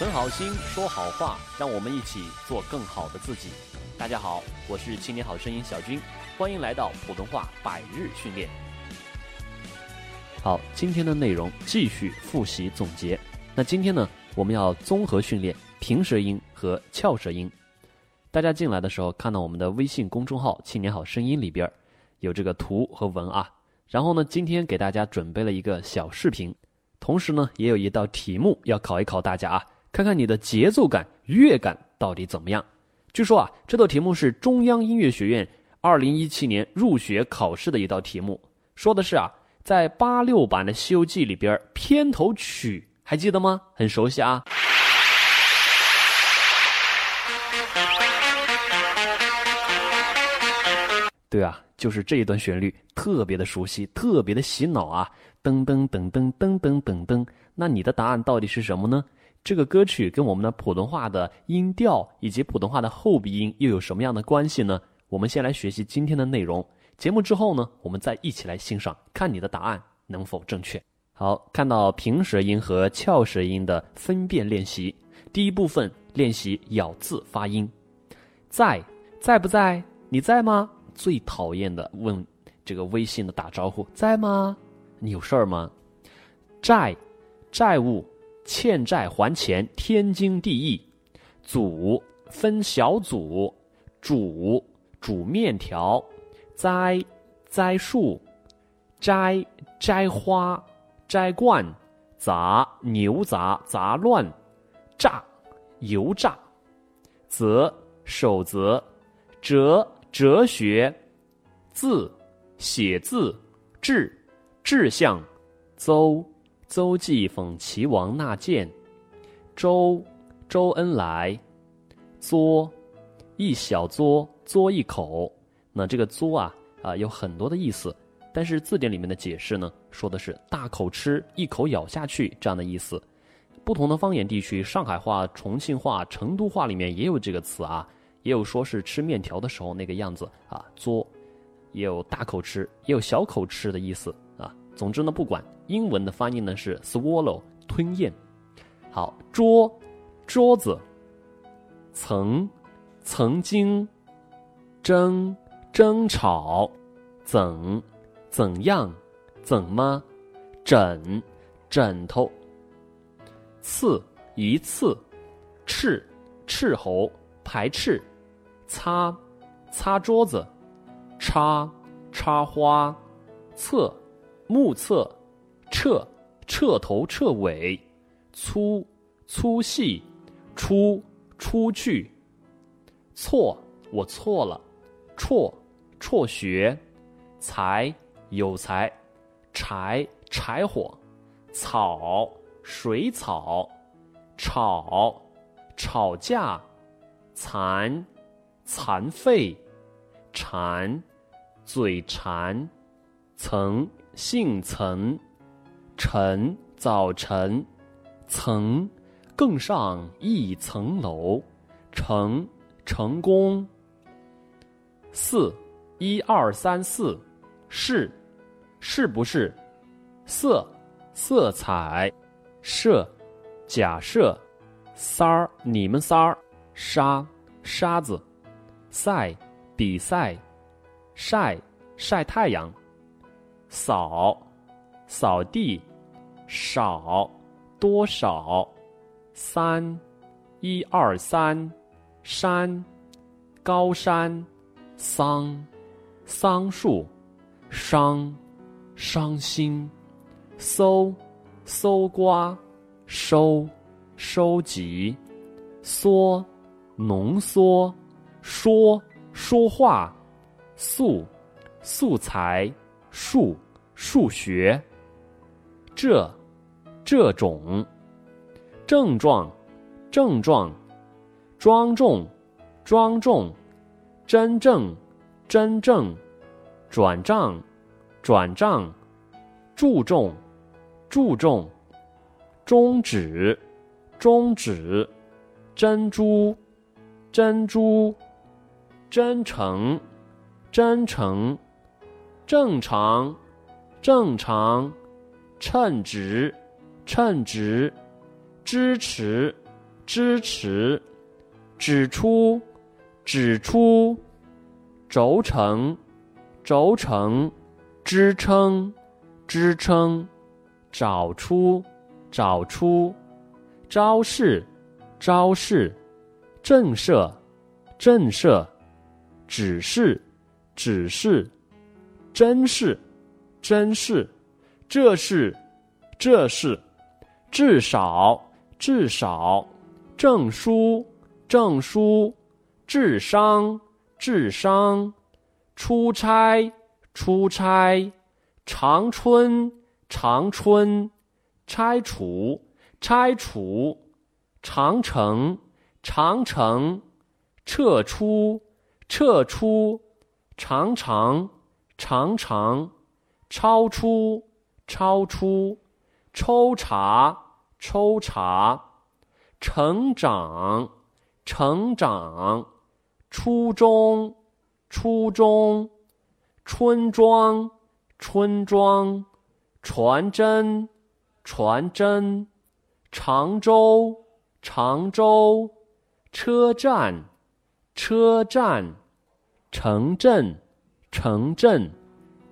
存好心，说好话，让我们一起做更好的自己。大家好，我是青年好声音小军，欢迎来到普通话百日训练。好，今天的内容继续复习总结。那今天呢，我们要综合训练平舌音和翘舌音。大家进来的时候看到我们的微信公众号“青年好声音”里边有这个图和文啊。然后呢，今天给大家准备了一个小视频，同时呢，也有一道题目要考一考大家啊。看看你的节奏感、乐感到底怎么样？据说啊，这道题目是中央音乐学院二零一七年入学考试的一道题目，说的是啊，在八六版的《西游记》里边，片头曲还记得吗？很熟悉啊。对啊，就是这一段旋律，特别的熟悉，特别的洗脑啊！噔噔噔噔噔噔噔噔，那你的答案到底是什么呢？这个歌曲跟我们的普通话的音调以及普通话的后鼻音又有什么样的关系呢？我们先来学习今天的内容。节目之后呢，我们再一起来欣赏，看你的答案能否正确。好，看到平舌音和翘舌音的分辨练习。第一部分练习咬字发音。在在不在？你在吗？最讨厌的问这个微信的打招呼，在吗？你有事儿吗？债债务。欠债还钱，天经地义。组分小组，煮煮面条，栽栽树，摘摘花，摘罐，杂牛杂杂乱，炸油炸，则守则，哲哲学，字写字，志志向，邹。邹忌讽齐王纳谏，周周恩来，嘬一小嘬嘬一口。那这个嘬啊啊有很多的意思，但是字典里面的解释呢，说的是大口吃，一口咬下去这样的意思。不同的方言地区，上海话、重庆话、成都话里面也有这个词啊，也有说是吃面条的时候那个样子啊，嘬，也有大口吃，也有小口吃的意思。总之呢，不管。英文的翻译呢是 swallow 吞咽。好，桌桌子，曾曾经。争争吵，怎怎样。怎么。枕枕头，刺一次，斥斥候排斥，擦擦桌子，插插花，侧目测。彻彻头彻尾，粗粗细，出出去，错我错了，辍辍学，才有才，柴柴火，草水草，吵吵架，残残废，馋嘴馋，曾姓曾。晨早晨，层更上一层楼，成成功。四一二三四，是是不是？色色彩，设假设，三儿你们仨儿，沙沙子，赛比赛，晒晒太阳，扫扫地。少，多少？三，一二三，山，高山，桑，桑树，伤，伤心，搜，搜刮，收，收集，缩，浓缩，说，说话，素，素材，数，数学，这。这种症状，症状，庄重，庄重，真正，真正，转账，转账，注重，注重，终止，终止，珍珠，珍珠，真诚，真诚，正常，正常，称职。称职，支持，支持，指出，指出，轴承，轴承，支撑，支撑，找出，找出，招式，招式，震慑，震慑，指示，指示，真是，真是，这是，这是，至少，至少。证书，证书；智商，智商；出差，出差；长春，长春；拆除，拆除；长城，长城；撤出，撤出；长长，常常；超出，超出；抽查，抽查。成长，成长，初中，初中，村庄，村庄，传真，传真，常州，常州，车站，车站，城镇，城镇。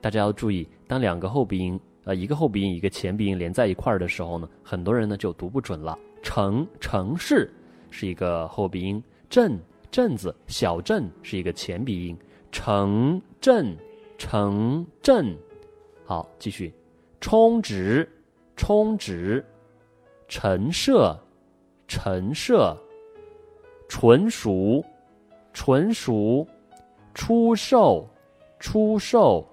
大家要注意，当两个后鼻音，呃，一个后鼻音，一个前鼻音连在一块儿的时候呢，很多人呢就读不准了。城城市是一个后鼻音，镇镇子小镇是一个前鼻音，城镇城镇，好继续，充值充值，陈设陈设，纯熟纯熟，出售出售，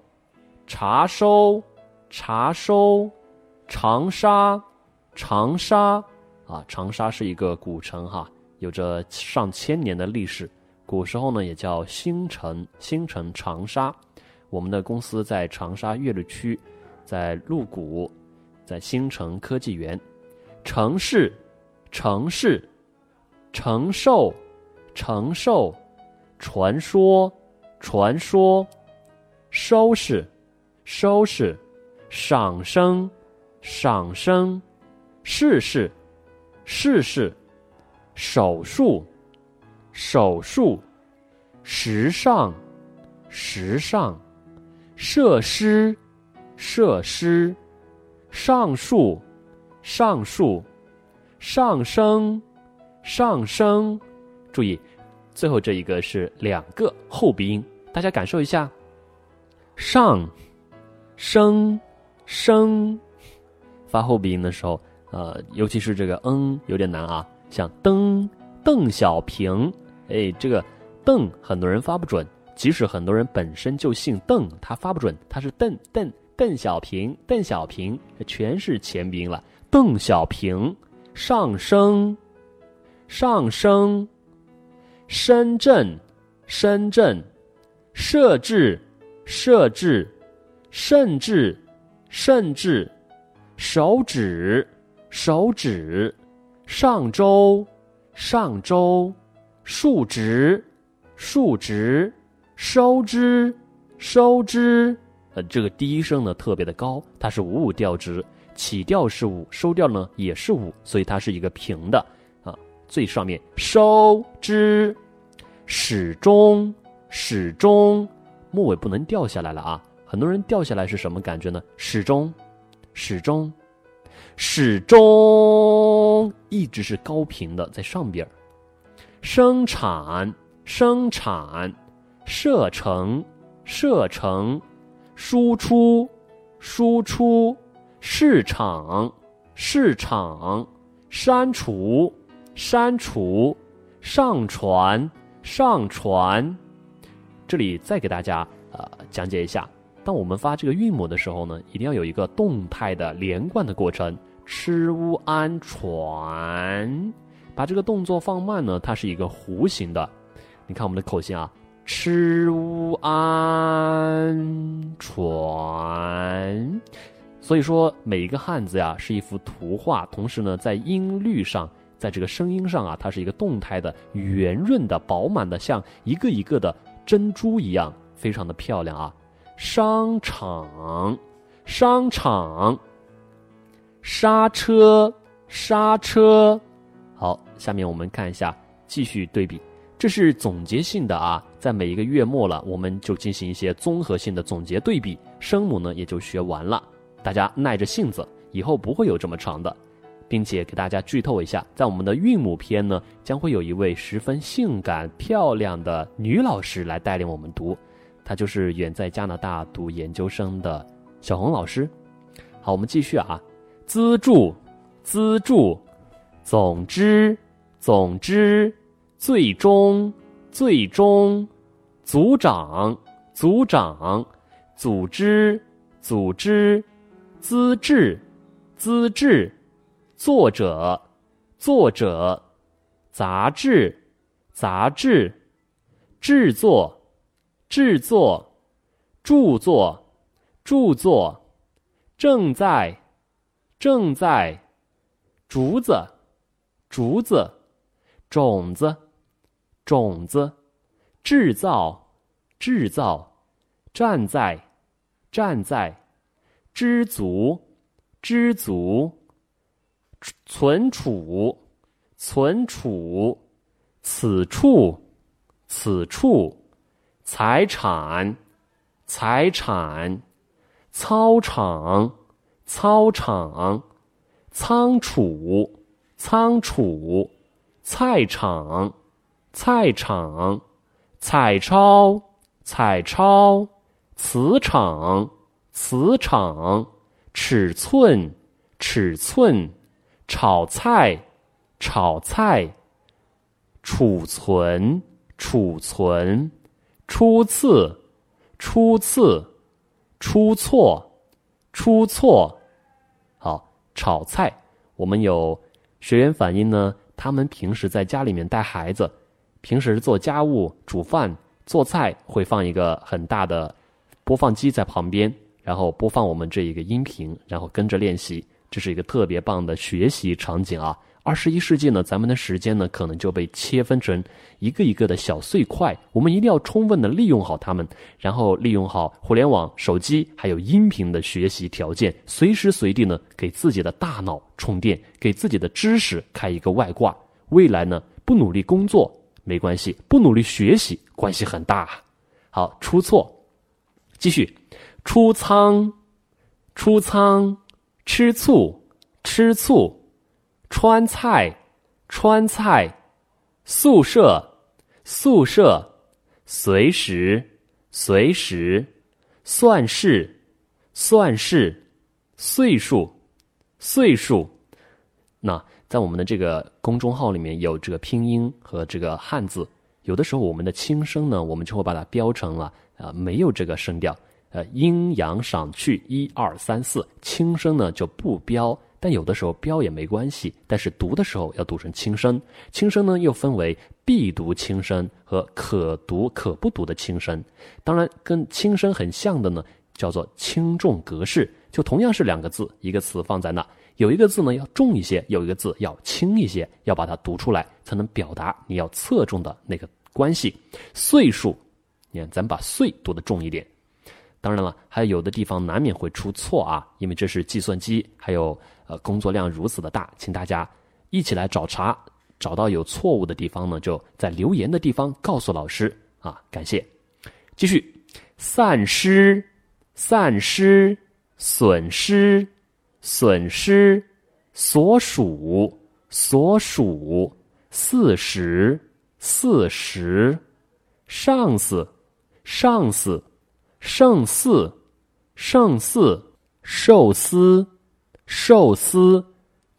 查收查收，长沙长沙。啊，长沙是一个古城哈，有着上千年的历史。古时候呢，也叫新城，新城长沙。我们的公司在长沙岳麓区，在麓谷，在新城科技园。城市，城市，承受，承受，传说，传说，收拾，收拾，赏声，赏声，试试。试试，手术，手术，时尚，时尚，设施，设施，上树，上树，上升，上升。注意，最后这一个是两个后鼻音，大家感受一下。上，升，升，发后鼻音的时候。呃，尤其是这个“嗯”有点难啊，像“邓”邓小平，哎，这个“邓”很多人发不准，即使很多人本身就姓邓，他发不准，他是邓邓邓小平邓小平，全是前鼻音了。邓小平，上升，上升，深圳，深圳，设置，设置，甚至，甚至，手指。手指，上周，上周，数值，数值，收支，收支。呃，这个第一声呢特别的高，它是五五调值，起调是五，收调呢也是五，所以它是一个平的啊。最上面收支，始终，始终，末尾不能掉下来了啊。很多人掉下来是什么感觉呢？始终，始终。始终一直是高频的，在上边。生产，生产，射程，射程，输出，输出，市场，市场，删除，删除，上传，上传。这里再给大家呃讲解一下。当我们发这个韵母的时候呢，一定要有一个动态的连贯的过程。吃乌安船，把这个动作放慢呢，它是一个弧形的。你看我们的口型啊，吃乌安船。所以说每一个汉字呀是一幅图画，同时呢在音律上，在这个声音上啊，它是一个动态的、圆润的、饱满的，像一个一个的珍珠一样，非常的漂亮啊。商场，商场，刹车，刹车。好，下面我们看一下，继续对比。这是总结性的啊，在每一个月末了，我们就进行一些综合性的总结对比，声母呢也就学完了。大家耐着性子，以后不会有这么长的，并且给大家剧透一下，在我们的韵母篇呢，将会有一位十分性感漂亮的女老师来带领我们读，她就是远在加拿大读研究生的小红老师。好，我们继续啊，资助，资助，总之，总之。最终，最终，组长，组长，组织，组织，资质，资质，作者，作者，杂志，杂志，制作，制作，著作，著作，正在，正在，竹子，竹子，种子。种子，制造，制造，站在，站在，知足，知足，存储，存储，此处，此处，财产，财产，操场，操场，仓储，仓储，菜场。菜场，彩超，彩超，磁场，磁场，尺寸，尺寸，炒菜，炒菜，储存，储存，初次，初次，出错，出错。好，炒菜，我们有学员反映呢，他们平时在家里面带孩子。平时做家务、煮饭、做菜会放一个很大的播放机在旁边，然后播放我们这一个音频，然后跟着练习，这是一个特别棒的学习场景啊！二十一世纪呢，咱们的时间呢可能就被切分成一个一个的小碎块，我们一定要充分的利用好它们，然后利用好互联网、手机还有音频的学习条件，随时随地呢给自己的大脑充电，给自己的知识开一个外挂。未来呢不努力工作。没关系，不努力学习关系很大。好，出错，继续，出仓，出仓，吃醋，吃醋，川菜，川菜，宿舍，宿舍，随时，随时，算式，算式，岁数，岁数，那。在我们的这个公众号里面有这个拼音和这个汉字，有的时候我们的轻声呢，我们就会把它标成了啊没有这个声调，呃阴阳上去一二三四，轻声呢就不标，但有的时候标也没关系，但是读的时候要读成轻声。轻声呢又分为必读轻声和可读可不读的轻声，当然跟轻声很像的呢叫做轻重格式，就同样是两个字，一个词放在那。有一个字呢要重一些，有一个字要轻一些，要把它读出来，才能表达你要侧重的那个关系。岁数，你看，咱把“岁”读的重一点。当然了，还有的地方难免会出错啊，因为这是计算机，还有呃工作量如此的大，请大家一起来找茬，找到有错误的地方呢，就在留言的地方告诉老师啊，感谢。继续，散失，散失，损失。损失，所属，所属，四十，四十，上司，上司，胜似，胜似，寿司，寿司，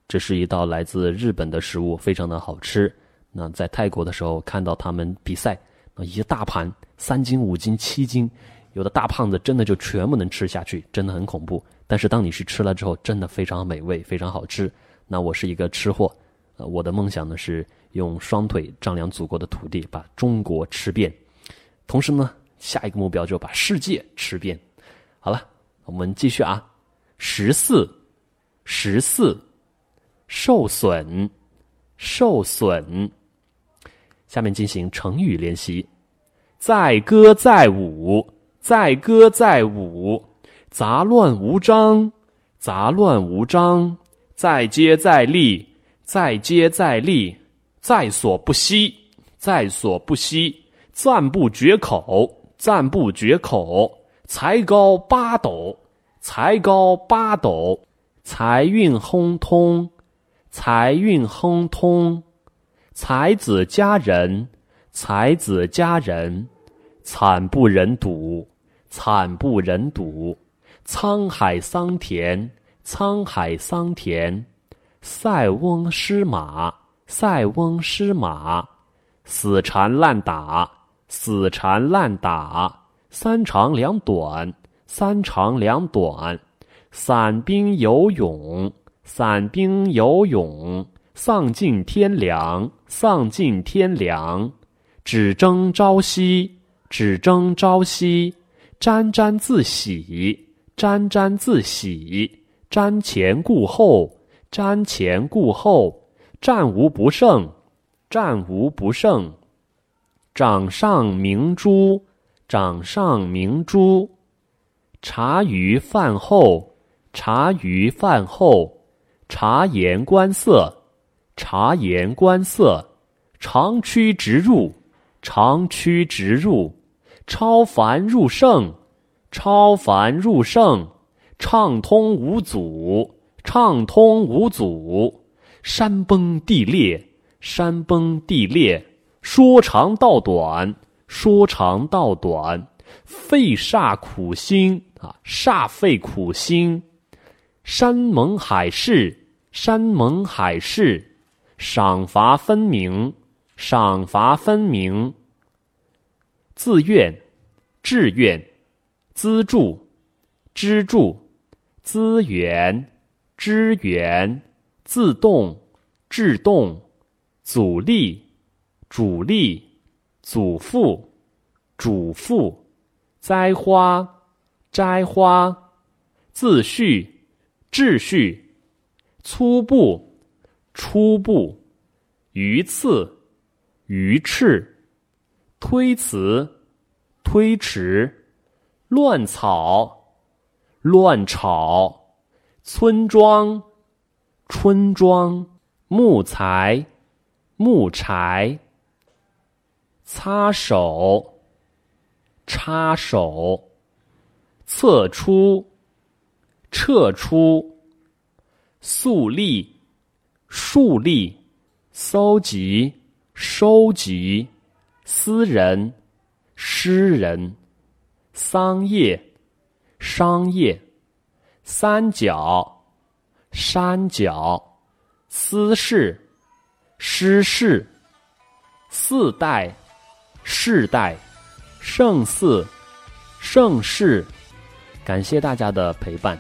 这是一道来自日本的食物，非常的好吃。那在泰国的时候看到他们比赛，那一大盘三斤、五斤、七斤，有的大胖子真的就全部能吃下去，真的很恐怖。但是当你去吃了之后，真的非常美味，非常好吃。那我是一个吃货，呃，我的梦想呢是用双腿丈量祖国的土地，把中国吃遍。同时呢，下一个目标就把世界吃遍。好了，我们继续啊。十四，十四，受损，受损。下面进行成语练习：载歌载舞，载歌载舞。杂乱无章，杂乱无章，再接再厉，再接再厉，在所不惜，在所不惜，赞不绝口，赞不绝口，才高八斗，才高八斗，财运亨通，财运亨通，才子佳人，才子佳人，惨不忍睹，惨不忍睹，沧海桑田，沧海桑田。塞翁失马，塞翁失马，死缠烂打，死缠烂打，三长两短，三长两短，散兵游勇，散兵游勇，丧尽天良，丧尽天良，只争朝夕，只争朝夕，沾沾自喜，沾沾自喜，瞻前顾后。瞻前顾后，战无不胜，战无不胜。掌上明珠，掌上明珠。茶余饭后，茶余饭后。察言观色，察言观色。长驱直入，长驱直入。超凡入圣，超凡入圣。畅通无阻。畅通无阻，山崩地裂，山崩地裂，说长道短，说长道短，费煞苦心啊，煞费苦心，山盟海誓，山盟海誓，赏罚分明，赏罚分明，自愿，志愿，资助，资助，资源。支援、自动、制动、阻力、主力、祖父、主妇、栽花、摘花、秩序、秩序、粗布、初步、鱼刺、鱼翅、推辞、推迟、乱草、乱草。村庄，村庄，木材，木柴，擦手，插手，撤出，撤出，肃立，竖立，搜集，收集，私人，诗人，桑叶，商业。三角，山脚，私事，失事，四代，世代，盛世，盛世。感谢大家的陪伴。